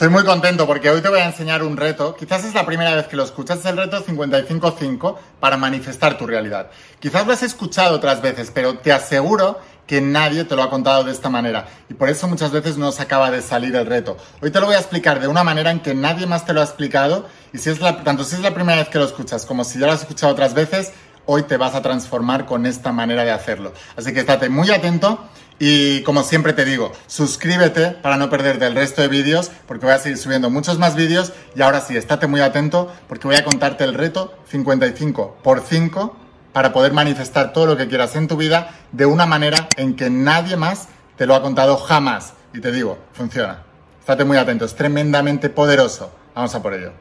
Estoy muy contento porque hoy te voy a enseñar un reto. Quizás es la primera vez que lo escuchas, es el reto 55.5 para manifestar tu realidad. Quizás lo has escuchado otras veces, pero te aseguro que nadie te lo ha contado de esta manera y por eso muchas veces no se acaba de salir el reto. Hoy te lo voy a explicar de una manera en que nadie más te lo ha explicado y si es tanto si es la primera vez que lo escuchas como si ya lo has escuchado otras veces, hoy te vas a transformar con esta manera de hacerlo. Así que estate muy atento y como siempre te digo, suscríbete para no perderte el resto de vídeos porque voy a seguir subiendo muchos más vídeos y ahora sí, estate muy atento porque voy a contarte el reto 55 por 5 para poder manifestar todo lo que quieras en tu vida de una manera en que nadie más te lo ha contado jamás. Y te digo, funciona. Estate muy atento, es tremendamente poderoso. Vamos a por ello.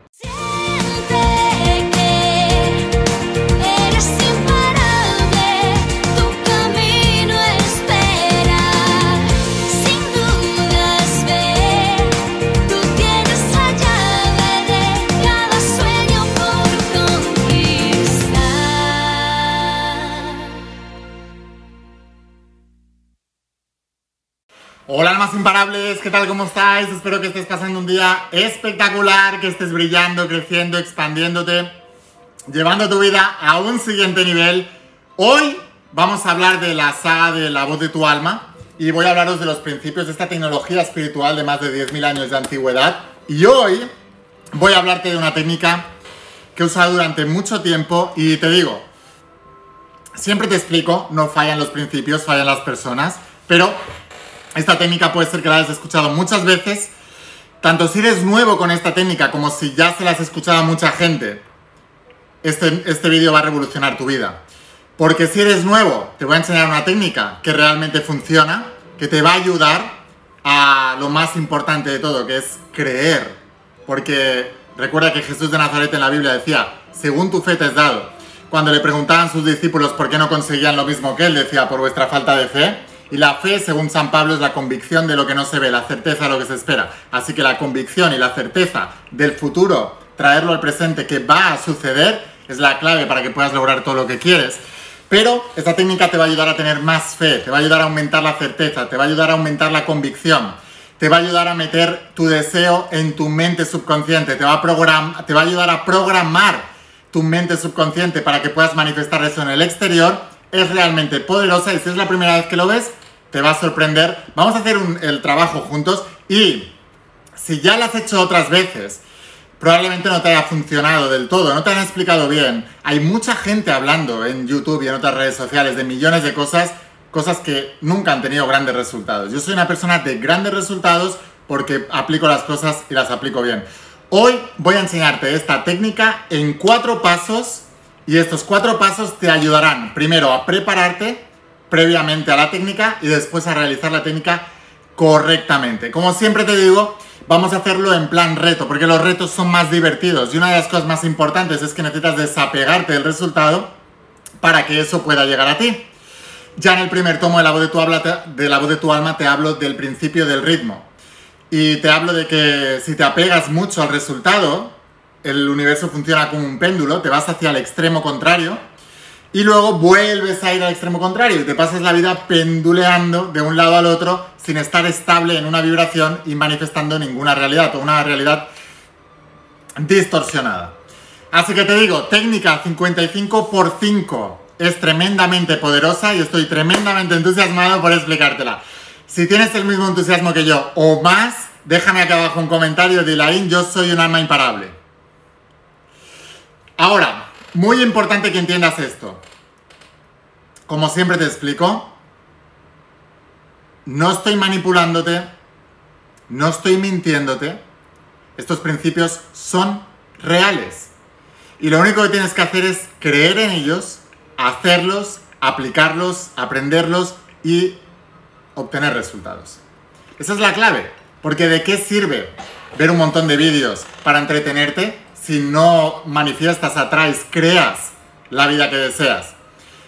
Hola almas imparables, ¿qué tal? ¿Cómo estáis? Espero que estés pasando un día espectacular, que estés brillando, creciendo, expandiéndote, llevando tu vida a un siguiente nivel. Hoy vamos a hablar de la saga de la voz de tu alma y voy a hablaros de los principios de esta tecnología espiritual de más de 10.000 años de antigüedad. Y hoy voy a hablarte de una técnica que he usado durante mucho tiempo y te digo, siempre te explico, no fallan los principios, fallan las personas, pero esta técnica puede ser que la hayas escuchado muchas veces, tanto si eres nuevo con esta técnica como si ya se la has escuchado a mucha gente. Este, este vídeo va a revolucionar tu vida. Porque si eres nuevo, te voy a enseñar una técnica que realmente funciona, que te va a ayudar a lo más importante de todo, que es creer. Porque recuerda que Jesús de Nazaret en la Biblia decía, según tu fe te has dado. Cuando le preguntaban sus discípulos por qué no conseguían lo mismo que él, decía, por vuestra falta de fe. Y la fe, según San Pablo, es la convicción de lo que no se ve, la certeza de lo que se espera. Así que la convicción y la certeza del futuro, traerlo al presente que va a suceder, es la clave para que puedas lograr todo lo que quieres. Pero esta técnica te va a ayudar a tener más fe, te va a ayudar a aumentar la certeza, te va a ayudar a aumentar la convicción, te va a ayudar a meter tu deseo en tu mente subconsciente, te va a, ayudar a programar tu mente subconsciente para que puedas manifestar eso en el exterior. Es realmente poderosa y si es la primera vez que lo ves, te va a sorprender. Vamos a hacer el trabajo juntos y si ya lo has hecho otras veces, probablemente no te haya funcionado del todo, no te han explicado bien. Hay mucha gente hablando en YouTube y en otras redes sociales de millones de cosas, cosas que nunca han tenido grandes resultados. Yo soy una persona de grandes resultados porque aplico las cosas y las aplico bien. Hoy voy a enseñarte esta técnica en cuatro pasos y estos cuatro pasos te ayudarán primero a prepararte previamente a la técnica y después a realizar la técnica correctamente. Como siempre te digo, vamos a hacerlo en plan reto, porque los retos son más divertidos y una de las cosas más importantes es que necesitas desapegarte del resultado para que eso pueda llegar a ti. Ya en el primer tomo de la voz de tu, de la voz de tu alma te hablo del principio del ritmo. Y te hablo de que si te apegas mucho al resultado, el universo funciona como un péndulo, te vas hacia el extremo contrario y luego vuelves a ir al extremo contrario y te pasas la vida penduleando de un lado al otro sin estar estable en una vibración y manifestando ninguna realidad o una realidad distorsionada. Así que te digo, técnica 55 por 5 es tremendamente poderosa y estoy tremendamente entusiasmado por explicártela. Si tienes el mismo entusiasmo que yo o más, déjame aquí abajo un comentario de Laín, yo soy un alma imparable. Ahora, muy importante que entiendas esto. Como siempre te explico, no estoy manipulándote, no estoy mintiéndote. Estos principios son reales. Y lo único que tienes que hacer es creer en ellos, hacerlos, aplicarlos, aprenderlos y obtener resultados. Esa es la clave. Porque ¿de qué sirve ver un montón de vídeos para entretenerte si no manifiestas, atraes, creas la vida que deseas.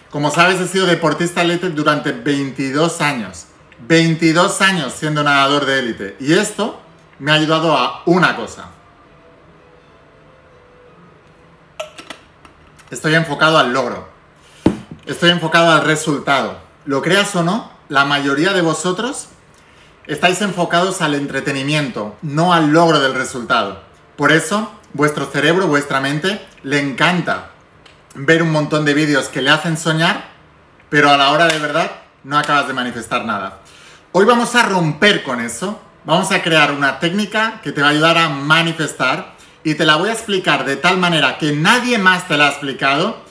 Como sabes, he sido deportista élite durante 22 años. 22 años siendo nadador de élite. Y esto me ha ayudado a una cosa. Estoy enfocado al logro. Estoy enfocado al resultado. Lo creas o no, la mayoría de vosotros estáis enfocados al entretenimiento, no al logro del resultado. Por eso, vuestro cerebro, vuestra mente, le encanta ver un montón de vídeos que le hacen soñar, pero a la hora de verdad no acabas de manifestar nada. Hoy vamos a romper con eso, vamos a crear una técnica que te va a ayudar a manifestar y te la voy a explicar de tal manera que nadie más te la ha explicado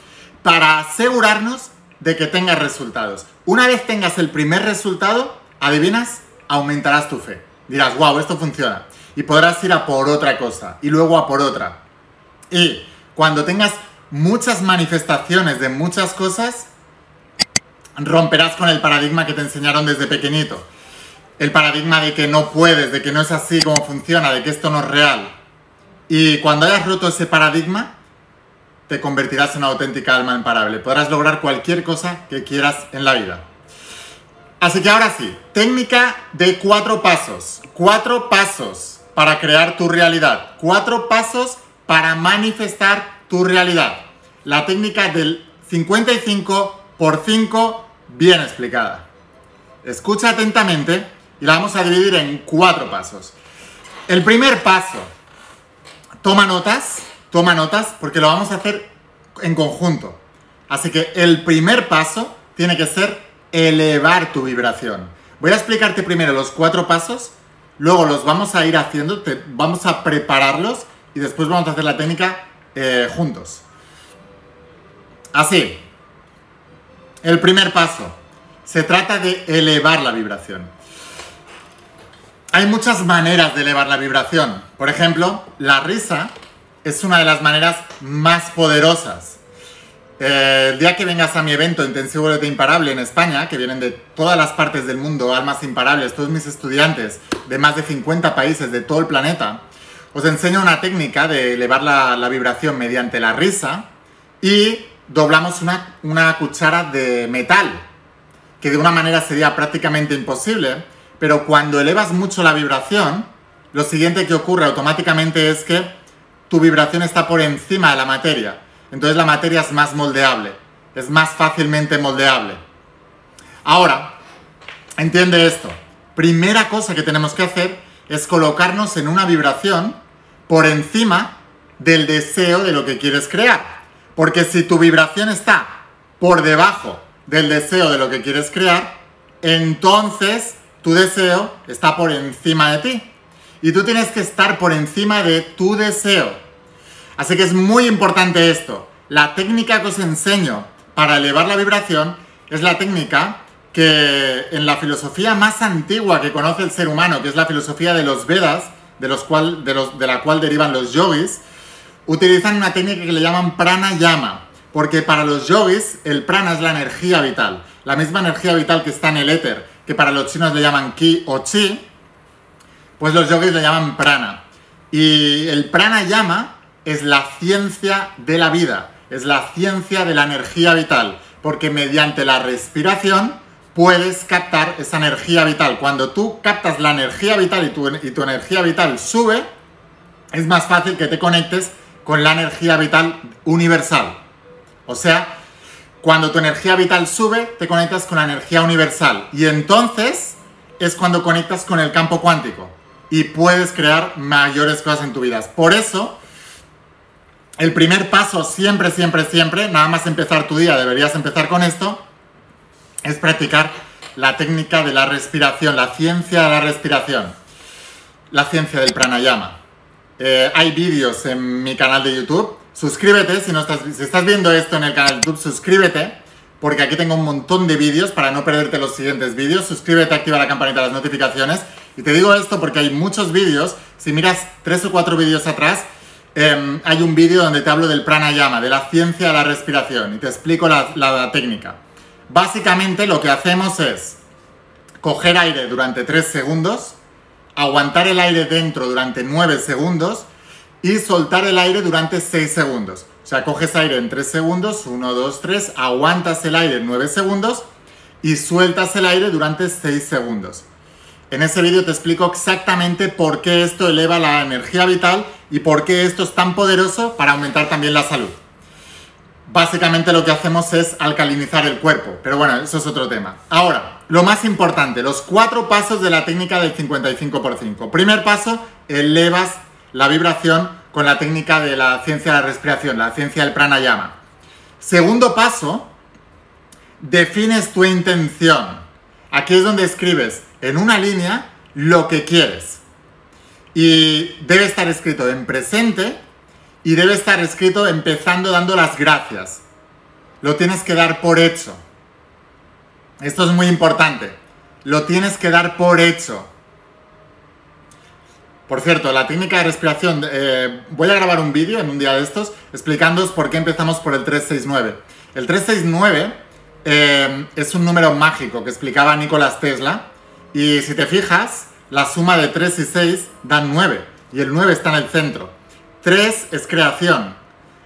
para asegurarnos de que tengas resultados. Una vez tengas el primer resultado, adivinas, aumentarás tu fe. Dirás, wow, esto funciona. Y podrás ir a por otra cosa y luego a por otra. Y cuando tengas muchas manifestaciones de muchas cosas, romperás con el paradigma que te enseñaron desde pequeñito. El paradigma de que no puedes, de que no es así como funciona, de que esto no es real. Y cuando hayas roto ese paradigma, te convertirás en una auténtica alma imparable. Podrás lograr cualquier cosa que quieras en la vida. Así que ahora sí, técnica de cuatro pasos. Cuatro pasos para crear tu realidad. Cuatro pasos para manifestar tu realidad. La técnica del 55 por 5 bien explicada. Escucha atentamente y la vamos a dividir en cuatro pasos. El primer paso, toma notas, toma notas porque lo vamos a hacer en conjunto. Así que el primer paso tiene que ser elevar tu vibración. Voy a explicarte primero los cuatro pasos, luego los vamos a ir haciendo, vamos a prepararlos y después vamos a hacer la técnica eh, juntos. Así, el primer paso, se trata de elevar la vibración. Hay muchas maneras de elevar la vibración. Por ejemplo, la risa es una de las maneras más poderosas. Eh, el día que vengas a mi evento Intensivo de Imparable en España, que vienen de todas las partes del mundo, almas imparables, todos mis estudiantes de más de 50 países de todo el planeta, os enseño una técnica de elevar la, vibración mediante la risa y doblamos una, una cuchara de metal, que de una manera sería prácticamente imposible, pero cuando elevas mucho la vibración, lo siguiente que ocurre automáticamente es que tu vibración está por encima de la materia. Entonces la materia es más moldeable, es más fácilmente moldeable. Ahora, entiende esto. Primera cosa que tenemos que hacer es colocarnos en una vibración por encima del deseo de lo que quieres crear. Porque si tu vibración está por debajo del deseo de lo que quieres crear, entonces tu deseo está por encima de ti. Y tú tienes que estar por encima de tu deseo. Así que es muy importante esto. La técnica que os enseño para elevar la vibración es la técnica que en la filosofía más antigua que conoce el ser humano, que es la filosofía de los Vedas, de, los cual, de, los, de la cual derivan los yogis, utilizan una técnica que le llaman pranayama, porque para los yogis el prana es la energía vital, la misma energía vital que está en el éter, que para los chinos le llaman ki o chi, pues los yogis le llaman prana. Y el pranayama es la ciencia de la vida, es la ciencia de la energía vital, porque mediante la respiración puedes captar esa energía vital. Cuando tú captas la energía vital y tu, y tu energía vital sube, es más fácil que te conectes con la energía vital universal. O sea, cuando tu energía vital sube, te conectas con la energía universal. Y entonces es cuando conectas con el campo cuántico. Y puedes crear mayores cosas en tu vida. Por eso, el primer paso siempre, siempre, siempre, nada más empezar tu día, deberías empezar con esto, es practicar la técnica de la respiración, la ciencia de la respiración, la ciencia del pranayama. Eh, hay vídeos en mi canal de YouTube. Suscríbete, si, no estás, si estás viendo esto en el canal de YouTube, suscríbete, porque aquí tengo un montón de vídeos para no perderte los siguientes vídeos. Suscríbete, activa la campanita de las notificaciones. Y te digo esto porque hay muchos vídeos. Si miras tres o cuatro vídeos atrás, em, hay un vídeo donde te hablo del pranayama, de la ciencia de la respiración, y te explico la técnica. Básicamente lo que hacemos es coger aire durante 3 segundos, aguantar el aire dentro durante 9 segundos y soltar el aire durante 6 segundos. O sea, coges aire en 3 segundos, 1, 2, 3, aguantas el aire en 9 segundos y sueltas el aire durante 6 segundos. En ese vídeo te explico exactamente por qué esto eleva la energía vital y por qué esto es tan poderoso para aumentar también la salud básicamente lo que hacemos es alcalinizar el cuerpo. Pero bueno, eso es otro tema. Ahora, lo más importante, los cuatro pasos de la técnica del 55 por 5. Primer paso, elevas la vibración con la técnica de la ciencia de la respiración, la ciencia del pranayama. Segundo paso, defines tu intención. Aquí es donde escribes en una línea lo que quieres. Y debe estar escrito en presente y debe estar escrito empezando dando las gracias. Lo tienes que dar por hecho. Esto es muy importante. Lo tienes que dar por hecho. Por cierto, la técnica de respiración, eh, voy a grabar un vídeo en un día de estos explicándoos por qué empezamos por el 369. El 369 eh, es un número mágico que explicaba Nicolás Tesla y si te fijas, la suma de 3 y 6 dan 9 y el 9 está en el centro. 3 es creación.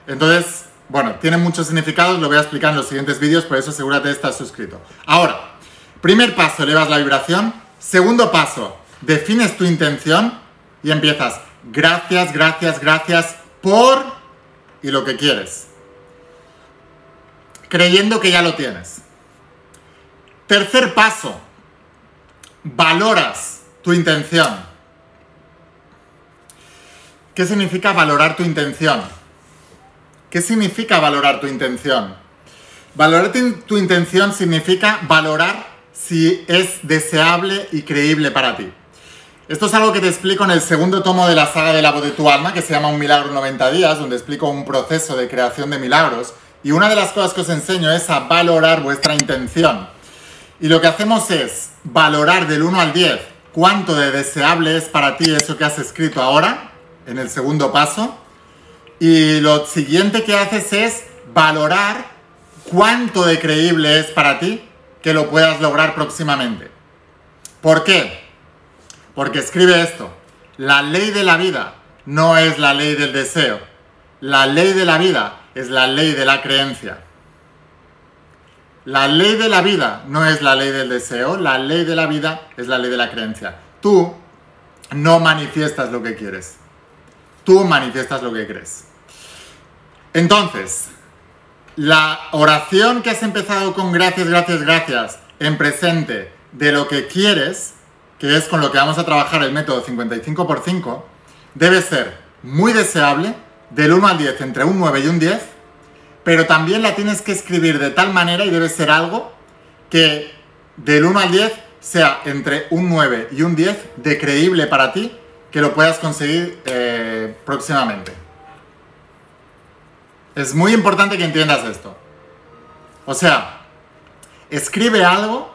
Entonces, bueno, tiene muchos significados, lo voy a explicar en los siguientes vídeos, por eso asegúrate de estar suscrito. Ahora, primer paso, elevas la vibración. Segundo paso, defines tu intención y empiezas, gracias, gracias, gracias por y lo que quieres. Creyendo que ya lo tienes. Tercer paso, valoras tu intención. ¿Qué significa valorar tu intención? ¿Qué significa valorar tu intención? Valorar tu intención significa valorar si es deseable y creíble para ti. Esto es algo que te explico en el segundo tomo de la saga de la voz de tu alma, que se llama Un milagro en 90 días, donde explico un proceso de creación de milagros. Y una de las cosas que os enseño es a valorar vuestra intención. Y lo que hacemos es valorar del 1 al 10 cuánto de deseable es para ti eso que has escrito ahora, en el segundo paso. Y lo siguiente que haces es valorar cuánto de creíble es para ti que lo puedas lograr próximamente. ¿Por qué? Porque escribe esto, la ley de la vida no es la ley del deseo, la ley de la vida es la ley de la creencia. La ley de la vida no es la ley del deseo, la ley de la vida es la ley de la creencia. Tú no manifiestas lo que quieres, tú manifiestas lo que crees. Entonces, la oración que has empezado con gracias, gracias, gracias en presente de lo que quieres que es con lo que vamos a trabajar el método 55 x 5, debe ser muy deseable, del 1 al 10 entre un 9 y un 10, pero también la tienes que escribir de tal manera y debe ser algo que del 1 al 10 sea entre un 9 y un 10 de creíble para ti que lo puedas conseguir eh, próximamente. Es muy importante que entiendas esto. O sea, escribe algo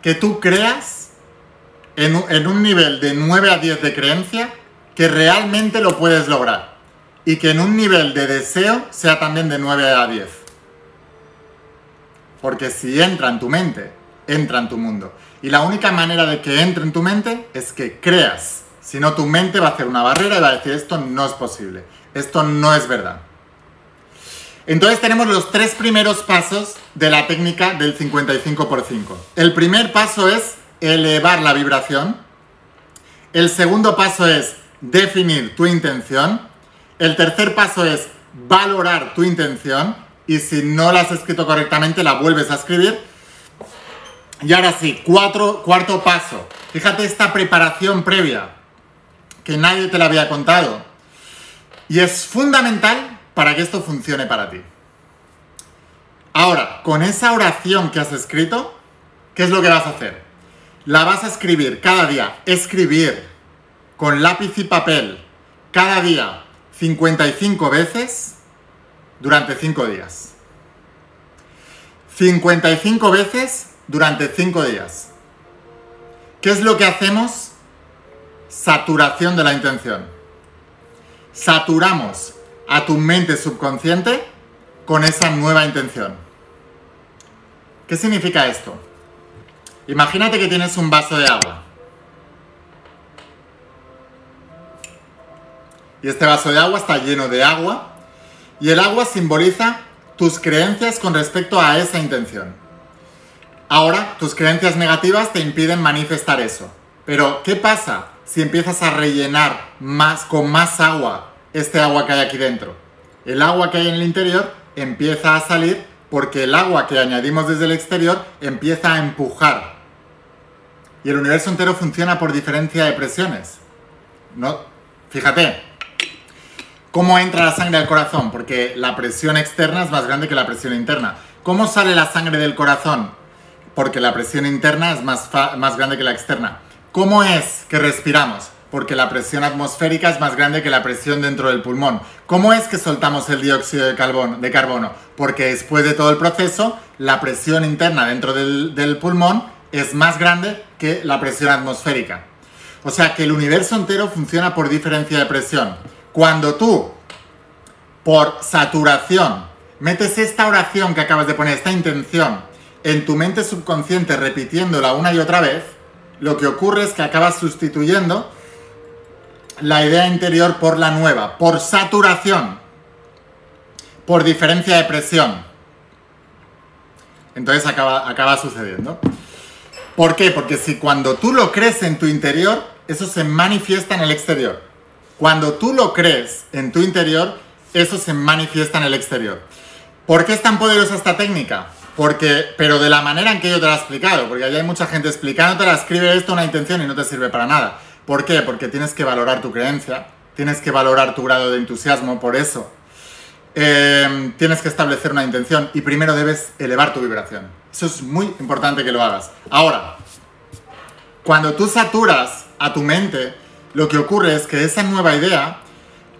que tú creas en un, nivel de 9 a 10 de creencia que realmente lo puedes lograr. Y que en un nivel de deseo sea también de 9 a 10. Porque si entra en tu mente, entra en tu mundo. Y la única manera de que entre en tu mente es que creas. Si no, tu mente va a hacer una barrera y va a decir esto no es posible. Esto no es verdad. Entonces tenemos los tres primeros pasos de la técnica del 55 por 5. El primer paso es elevar la vibración. El segundo paso es definir tu intención. El tercer paso es valorar tu intención. Y si no la has escrito correctamente, la vuelves a escribir. Y ahora sí, cuarto paso. Fíjate esta preparación previa, que nadie te la había contado. Y es fundamental para que esto funcione para ti. Ahora, con esa oración que has escrito, ¿qué es lo que vas a hacer? la vas a escribir cada día, escribir con lápiz y papel cada día 55 veces durante 5 días. 55 veces durante 5 días. ¿Qué es lo que hacemos? Saturación de la intención. Saturamos a tu mente subconsciente con esa nueva intención. ¿Qué significa esto? Imagínate que tienes un vaso de agua. Y este vaso de agua está lleno de agua. Y el agua simboliza tus creencias con respecto a esa intención. Ahora, tus creencias negativas te impiden manifestar eso. Pero, ¿qué pasa si empiezas a rellenar más con más agua este agua que hay aquí dentro? El agua que hay en el interior empieza a salir porque el agua que añadimos desde el exterior empieza a empujar y el universo entero funciona por diferencia de presiones. No, fíjate, ¿cómo entra la sangre al corazón? Porque la presión externa es más grande que la presión interna. ¿Cómo sale la sangre del corazón? Porque la presión interna es más, más grande que la externa. ¿Cómo es que respiramos? Porque la presión atmosférica es más grande que la presión dentro del pulmón. ¿Cómo es que soltamos el dióxido de carbono? De carbono? Porque después de todo el proceso, la presión interna dentro del, del pulmón es más grande que la presión atmosférica. O sea que el universo entero funciona por diferencia de presión. Cuando tú, por saturación, metes esta oración que acabas de poner, esta intención, en tu mente subconsciente repitiéndola una y otra vez, lo que ocurre es que acabas sustituyendo la idea interior por la nueva, por saturación, por diferencia de presión. Entonces acaba, acaba sucediendo. ¿Por qué? Porque si cuando tú lo crees en tu interior, eso se manifiesta en el exterior. Cuando tú lo crees en tu interior, eso se manifiesta en el exterior. ¿Por qué es tan poderosa esta técnica? Porque, pero de la manera en que yo te la he explicado, porque allá hay mucha gente explicándote, la escribe esto una intención y no te sirve para nada. ¿Por qué? Porque tienes que valorar tu creencia, tienes que valorar tu grado de entusiasmo por eso. Em, tienes que establecer una intención y primero debes elevar tu vibración. Eso es muy importante que lo hagas. Ahora, cuando tú saturas a tu mente, lo que ocurre es que esa nueva idea,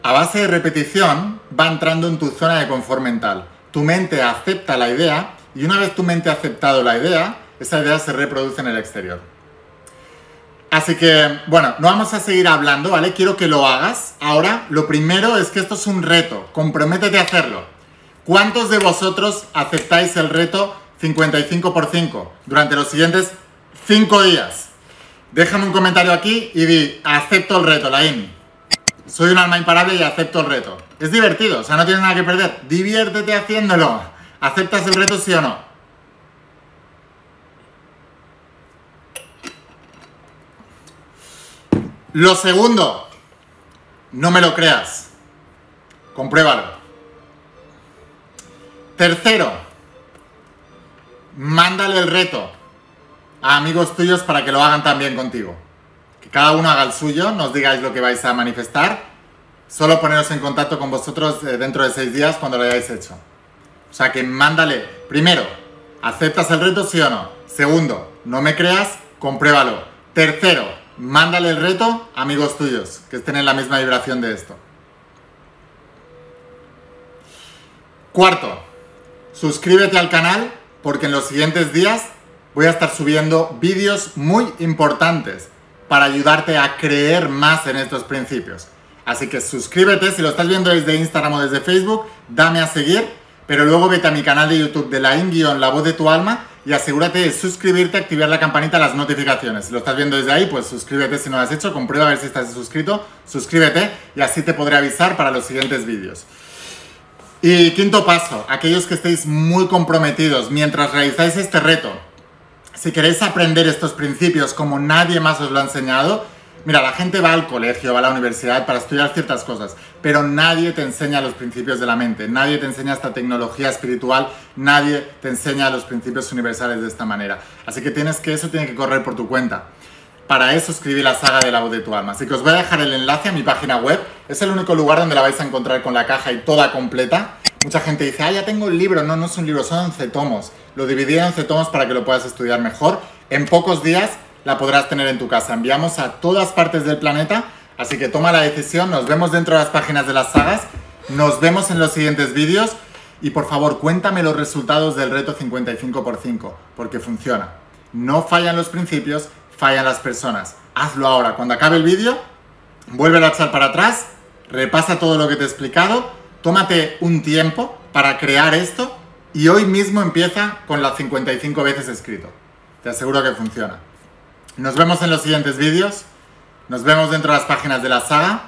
a base de repetición, va entrando en tu zona de confort mental. Tu mente acepta la idea y una vez tu mente ha aceptado la idea, esa idea se reproduce en el exterior. Así que, bueno, no vamos a seguir hablando, ¿vale? Quiero que lo hagas. Ahora, lo primero es que esto es un reto. Comprométete a hacerlo. ¿Cuántos de vosotros aceptáis el reto 55 por 5 durante los siguientes 5 días? Déjame un comentario aquí y di, acepto el reto, Laín. Soy un alma imparable y acepto el reto. Es divertido, o sea, no tienes nada que perder. Diviértete haciéndolo. ¿Aceptas el reto sí o no? Lo segundo, no me lo creas. Compruébalo. Tercero, mándale el reto a amigos tuyos para que lo hagan también contigo. Que cada uno haga el suyo, nos digáis lo que vais a manifestar. Solo poneros en contacto con vosotros eh, dentro de seis días cuando lo hayáis hecho. O sea que mándale, primero, ¿aceptas el reto sí o no? Segundo, no me creas, compruébalo. Tercero, mándale el reto a amigos tuyos que estén en la misma vibración de esto. Cuarto, suscríbete al canal porque en los siguientes días voy a estar subiendo vídeos muy importantes para ayudarte a creer más en estos principios. Así que suscríbete, si lo estás viendo desde Instagram o desde Facebook, dame a seguir pero luego vete a mi canal de YouTube de la Inguion, La Voz de tu Alma, y asegúrate de suscribirte, activar la campanita, las notificaciones. Si lo estás viendo desde ahí, pues suscríbete si no lo has hecho, comprueba a ver si estás suscrito, suscríbete y así te podré avisar para los siguientes vídeos. Y quinto paso, aquellos que estéis muy comprometidos mientras realizáis este reto, si queréis aprender estos principios como nadie más os lo ha enseñado, Mira, la gente va al colegio, va a la universidad para estudiar ciertas cosas, pero nadie te enseña los principios de la mente, nadie te enseña esta tecnología espiritual, nadie te enseña los principios universales de esta manera. Así que tienes que eso tiene que correr por tu cuenta. Para eso escribí la saga de la voz de tu alma. Así que os voy a dejar el enlace a mi página web. Es el único lugar donde la vais a encontrar con la caja y toda completa. Mucha gente dice, ah, ya tengo el libro. No, no es un libro, son 11 tomos. Lo dividí en 11 tomos para que lo puedas estudiar mejor. En pocos días la podrás tener en tu casa. Enviamos a todas partes del planeta, así que toma la decisión. Nos vemos dentro de las páginas de las sagas. Nos vemos en los siguientes vídeos. Y por favor, cuéntame los resultados del reto 55 x 5, porque funciona. No fallan los principios, fallan las personas. Hazlo ahora. Cuando acabe el vídeo, vuelve a echar para atrás, repasa todo lo que te he explicado, tómate un tiempo para crear esto y hoy mismo empieza con las 55 veces escrito. Te aseguro que funciona. Nos vemos en los siguientes vídeos. Nos vemos dentro de las páginas de la saga.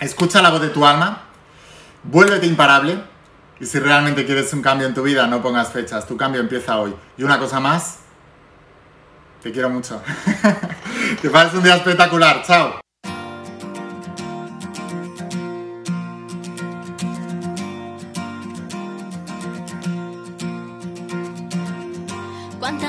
Escucha la voz de tu alma. Vuélvete imparable. Y si realmente quieres un cambio en tu vida, no pongas fechas. Tu cambio empieza hoy. Y una cosa más. Te quiero mucho. que pases un día espectacular. Chao.